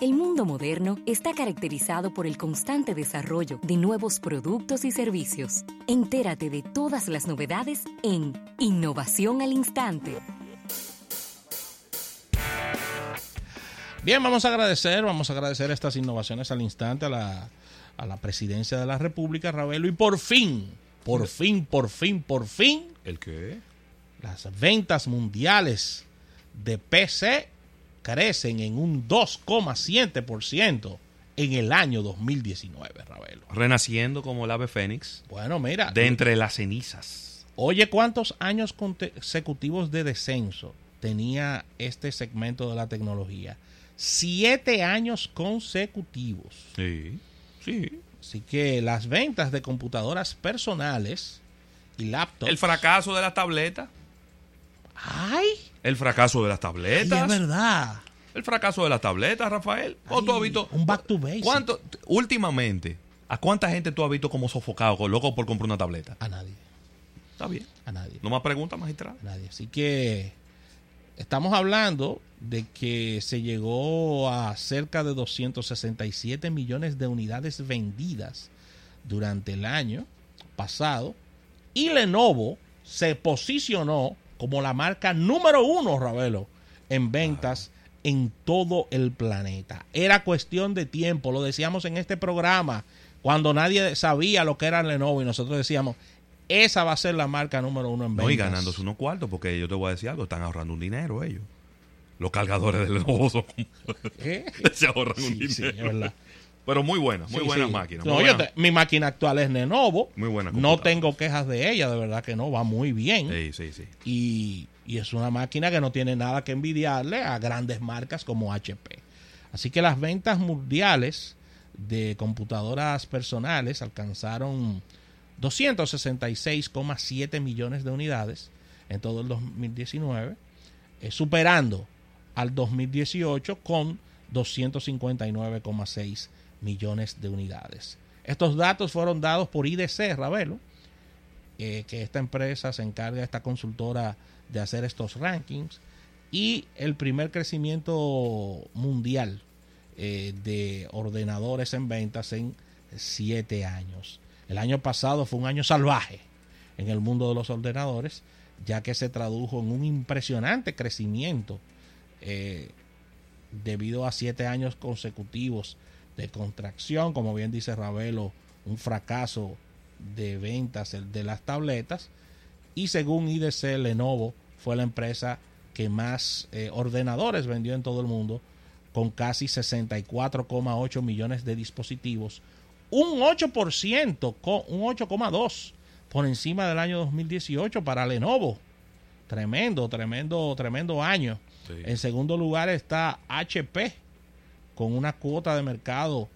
El mundo moderno está caracterizado por el constante desarrollo de nuevos productos y servicios. Entérate de todas las novedades en Innovación al Instante. Bien, vamos a agradecer, vamos a agradecer estas innovaciones al instante a la, a la presidencia de la República, Ravelo, y por fin, por fin, por fin, por fin, ¿El qué? las ventas mundiales de PC crecen en un 2,7% en el año 2019, Ravelo. Renaciendo como el ave fénix Bueno, mira, de entre las cenizas. oye cuántos años consecutivos de descenso tenía este segmento de la tecnología. Siete años consecutivos. Sí, sí. Así que las ventas de computadoras personales y laptops. El fracaso de las tabletas. ¡Ay! El fracaso de las tabletas. es verdad. El fracaso de las tabletas, Rafael. ¿O tú has visto? un back to basic. ¿Cuánto, últimamente, ¿a cuánta gente tú has visto como sofocado, loco por comprar una tableta? A nadie. Está bien. A nadie. No más preguntas, magistral. A nadie. Así que estamos hablando de que se llegó a cerca de 267 millones de unidades vendidas durante el año pasado. Y Lenovo se posicionó como la marca número uno, Ravelo, en ventas en todo el planeta. Era cuestión de tiempo, lo decíamos en este programa, cuando nadie sabía lo que era Lenovo y nosotros decíamos, esa va a ser la marca número uno en ventas. No, y ganándose unos cuartos, porque yo te voy a decir algo, están ahorrando un dinero ellos. Los cargadores de Lenovo son ¿Eh? se ahorran un Sí, dinero. sí, es verdad. Pero muy buena, muy Sí, buena sí. máquina. No, muy yo buena. te- mi máquina actual es Lenovo. Muy buena No tengo quejas de ella, de verdad que no, va muy bien. Sí, sí, sí. Y, y es una máquina que no tiene nada que envidiarle a grandes marcas como HP. Así que las ventas mundiales de computadoras personales alcanzaron 266,7 millones de unidades en todo el 2019, eh, superando al 2018 con 259,6 millones de unidades. Estos datos fueron dados por IDC, Ravelo, eh, que esta empresa se encarga, esta consultora, de hacer estos rankings. Y el primer crecimiento mundial eh, de ordenadores en ventas en siete años. El año pasado fue un año salvaje en el mundo de los ordenadores, ya que se tradujo en un impresionante crecimiento eh, debido a siete años consecutivos de contracción, como bien dice Ravelo, un fracaso de ventas de las tabletas. Y según IDC, Lenovo fue la empresa que más eh, ordenadores vendió en todo el mundo, con casi 64,8 millones de dispositivos, un 8%, con- un 8,2% por encima del año 2018 para Lenovo. Tremendo, tremendo, tremendo año. Sí. En segundo lugar está HP con una cuota de mercado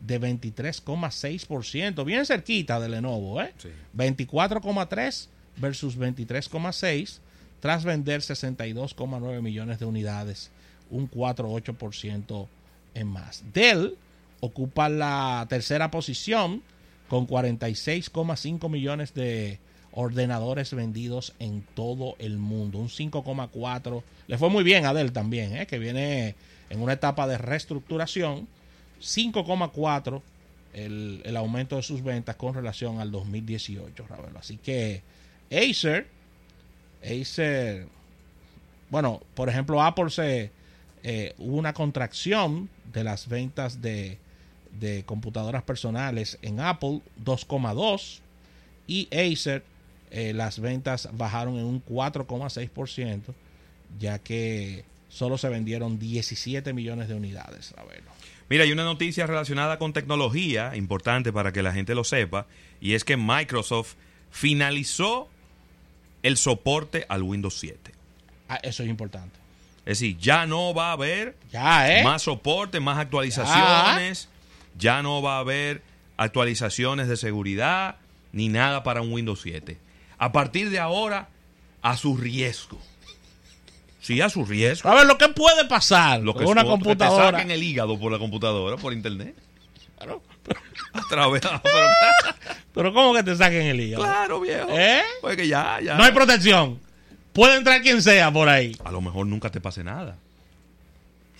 de 23,6%, bien cerquita de Lenovo, ¿eh? Sí. 24,3 versus 23,6 tras vender 62,9 millones de unidades, un 4,8% en más. Dell ocupa la tercera posición con 46,5 millones de ordenadores vendidos en todo el mundo, un 5,4. Le fue muy bien a Dell también, ¿eh? que viene en una etapa de reestructuración, 5,4 el, el aumento de sus ventas con relación al 2018, Ravelo. Así que Acer, Acer, bueno, por ejemplo, Apple se eh, hubo una contracción de las ventas de, de computadoras personales en Apple, 2,2 y Acer eh, las ventas bajaron en un 4,6%, ya que solo se vendieron 17 millones de unidades, Ravelo. Mira, hay una noticia relacionada con tecnología importante para que la gente lo sepa, y es que Microsoft finalizó el soporte al Windows 7. Ah, eso es importante. Es decir, ya no va a haber Ya, ¿eh? más soporte, más actualizaciones, ya no va a haber actualizaciones de seguridad, ni nada para un Windows 7. A partir de ahora, a su riesgo. Sí, a su riesgo. A ver, lo que puede pasar Lo que con una so- que computadora. te saquen el hígado por la computadora, por internet. Claro, A través pero- Pero ¿cómo que te saquen el hígado? Claro, viejo. ¿Eh? Pues que ya, ya. No hay protección. Puede entrar quien sea por ahí. A lo mejor nunca te pase nada.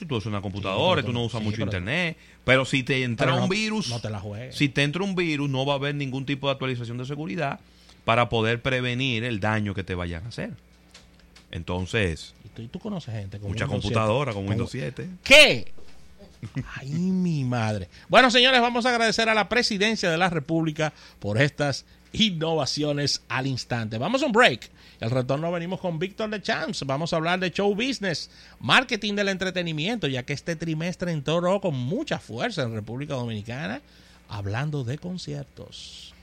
Tú usas una computadora, Sí, tú no usas sí, mucho internet. Pero si te entra no- un virus, no te la juegues. si te entra un virus, no va a haber ningún tipo de actualización de seguridad para poder prevenir el daño que te vayan a hacer. Entonces, Y tú, conoces gente con mucha Windows 7. computadora con Windows 7. ¿Qué? Ay, mi madre. Bueno, señores, vamos a agradecer a la presidencia de la República por estas innovaciones al instante. Vamos a un break. El retorno venimos con Víctor de Champs. Vamos a hablar de show business, marketing del entretenimiento, ya que este trimestre entró con mucha fuerza en República Dominicana, hablando de conciertos.